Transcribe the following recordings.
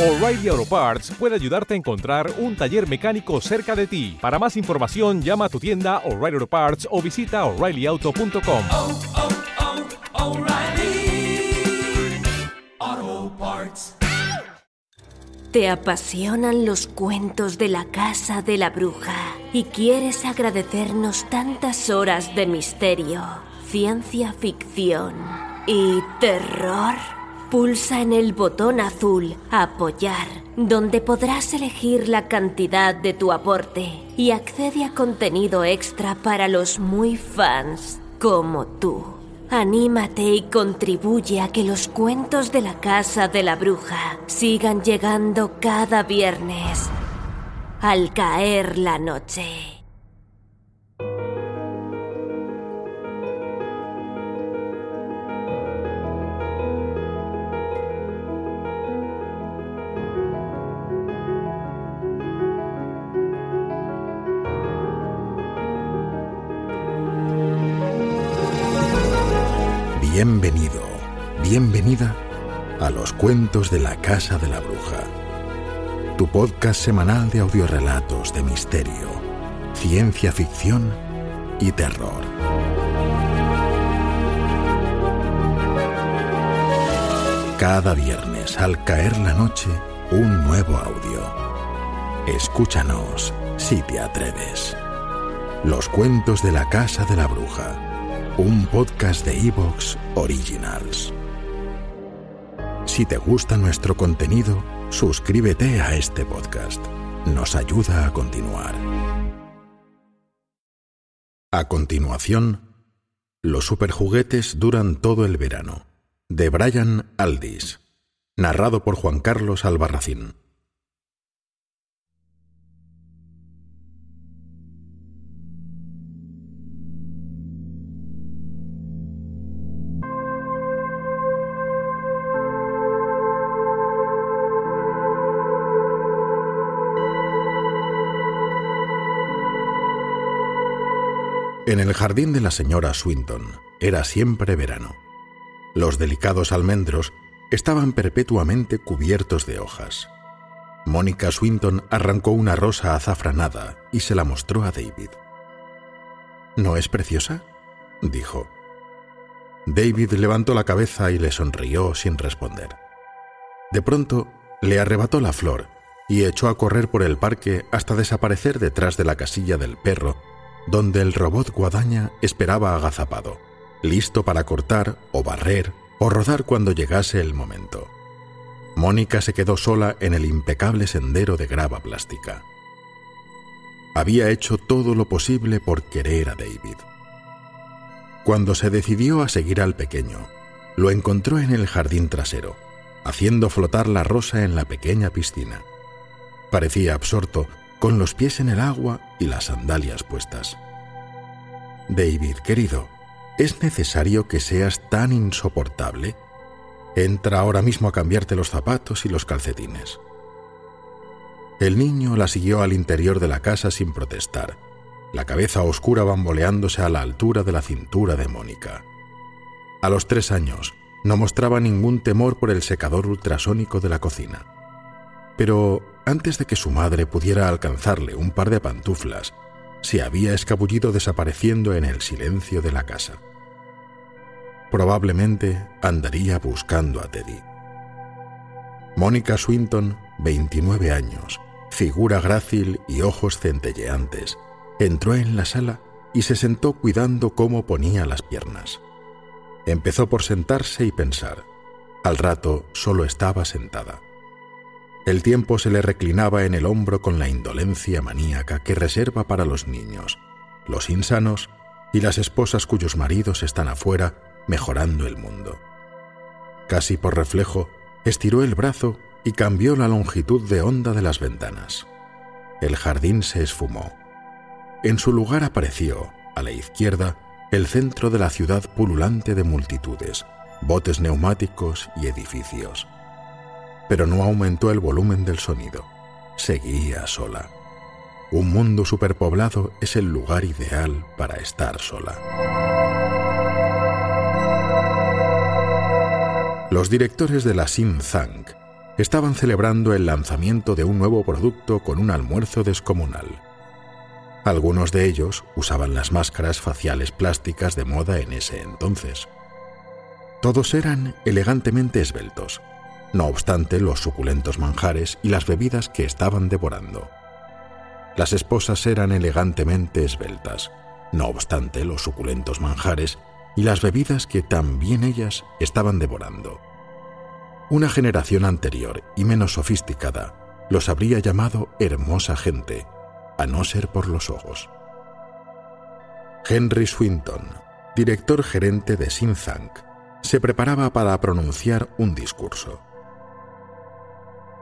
O'Reilly Auto Parts puede ayudarte a encontrar un taller mecánico cerca de ti. Para más información, llama a tu tienda O'Reilly Auto Parts o visita oreillyauto.com. oh, oh, Parts. ¿Te apasionan los cuentos de la casa de la bruja y quieres agradecernos tantas horas de misterio, ciencia ficción y terror? Pulsa en el botón azul Apoyar, donde podrás elegir la cantidad de tu aporte y accede a contenido extra para los muy fans como tú. Anímate y contribuye a que los cuentos de la casa de la bruja sigan llegando cada viernes al caer la noche. Bienvenido, bienvenida a los cuentos de la Casa de la Bruja, tu podcast semanal de audiorelatos de misterio, ciencia ficción y terror. Cada viernes al caer la noche, un nuevo audio. Escúchanos si te atreves. Los cuentos de la Casa de la Bruja un podcast de Evox Originals. Si te gusta nuestro contenido, suscríbete a este podcast. Nos ayuda a continuar. A continuación, los superjuguetes duran todo el verano, de Brian Aldis, narrado por Juan Carlos Albarracín. En el jardín de la señora Swinton era siempre verano. Los delicados almendros estaban perpetuamente cubiertos de hojas. Mónica Swinton arrancó una rosa azafranada y se la mostró a David. ¿No es preciosa? dijo. David levantó la cabeza y le sonrió sin responder. De pronto le arrebató la flor y echó a correr por el parque hasta desaparecer detrás de la casilla del perro donde el robot guadaña esperaba agazapado, listo para cortar o barrer o rodar cuando llegase el momento. Mónica se quedó sola en el impecable sendero de grava plástica. Había hecho todo lo posible por querer a David. Cuando se decidió a seguir al pequeño, lo encontró en el jardín trasero, haciendo flotar la rosa en la pequeña piscina. Parecía absorto con los pies en el agua y las sandalias puestas. David, querido, ¿es necesario que seas tan insoportable? Entra ahora mismo a cambiarte los zapatos y los calcetines. El niño la siguió al interior de la casa sin protestar, la cabeza oscura bamboleándose a la altura de la cintura de Mónica. A los tres años, no mostraba ningún temor por el secador ultrasónico de la cocina. Pero antes de que su madre pudiera alcanzarle un par de pantuflas, se había escabullido desapareciendo en el silencio de la casa. Probablemente andaría buscando a Teddy. Mónica Swinton, 29 años, figura grácil y ojos centelleantes, entró en la sala y se sentó cuidando cómo ponía las piernas. Empezó por sentarse y pensar. Al rato solo estaba sentada. El tiempo se le reclinaba en el hombro con la indolencia maníaca que reserva para los niños, los insanos y las esposas cuyos maridos están afuera mejorando el mundo. Casi por reflejo, estiró el brazo y cambió la longitud de onda de las ventanas. El jardín se esfumó. En su lugar apareció, a la izquierda, el centro de la ciudad pululante de multitudes, botes neumáticos y edificios pero no aumentó el volumen del sonido. Seguía sola. Un mundo superpoblado es el lugar ideal para estar sola. Los directores de la Sin Zang estaban celebrando el lanzamiento de un nuevo producto con un almuerzo descomunal. Algunos de ellos usaban las máscaras faciales plásticas de moda en ese entonces. Todos eran elegantemente esbeltos, no obstante los suculentos manjares y las bebidas que estaban devorando. Las esposas eran elegantemente esbeltas, no obstante los suculentos manjares y las bebidas que también ellas estaban devorando. Una generación anterior y menos sofisticada los habría llamado hermosa gente, a no ser por los ojos. Henry Swinton, director gerente de Synthang, se preparaba para pronunciar un discurso.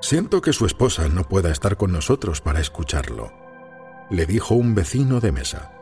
Siento que su esposa no pueda estar con nosotros para escucharlo, le dijo un vecino de mesa.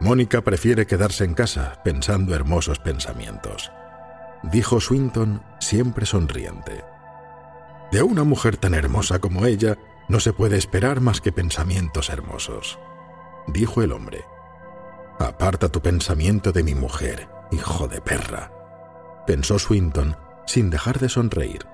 Mónica prefiere quedarse en casa pensando hermosos pensamientos, dijo Swinton siempre sonriente. De una mujer tan hermosa como ella no se puede esperar más que pensamientos hermosos, dijo el hombre. Aparta tu pensamiento de mi mujer, hijo de perra, pensó Swinton sin dejar de sonreír.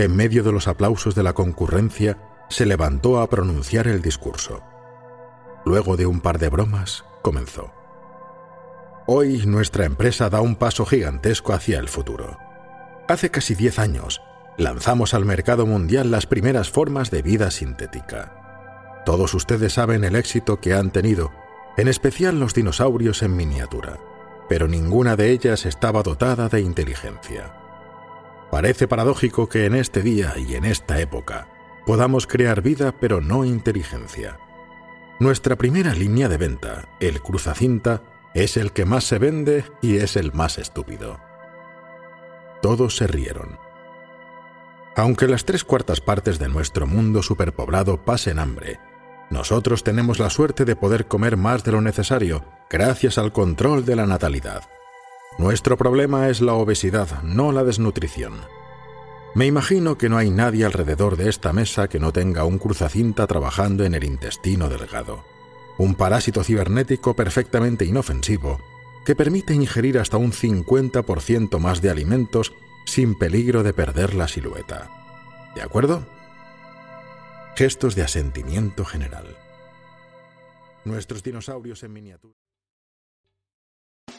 En medio de los aplausos de la concurrencia, se levantó a pronunciar el discurso. Luego de un par de bromas, comenzó. Hoy nuestra empresa da un paso gigantesco hacia el futuro. Hace casi 10 años, lanzamos al mercado mundial las primeras formas de vida sintética. Todos ustedes saben el éxito que han tenido, en especial los dinosaurios en miniatura, pero ninguna de ellas estaba dotada de inteligencia. Parece paradójico que en este día y en esta época podamos crear vida pero no inteligencia. Nuestra primera línea de venta, el cruzacinta, es el que más se vende y es el más estúpido. Todos se rieron. Aunque las tres cuartas partes de nuestro mundo superpoblado pasen hambre, nosotros tenemos la suerte de poder comer más de lo necesario gracias al control de la natalidad. Nuestro problema es la obesidad, no la desnutrición. Me imagino que no hay nadie alrededor de esta mesa que no tenga un cruzacinta trabajando en el intestino delgado. Un parásito cibernético perfectamente inofensivo que permite ingerir hasta un 50% más de alimentos sin peligro de perder la silueta. ¿De acuerdo? Gestos de asentimiento general. Nuestros dinosaurios en miniatura.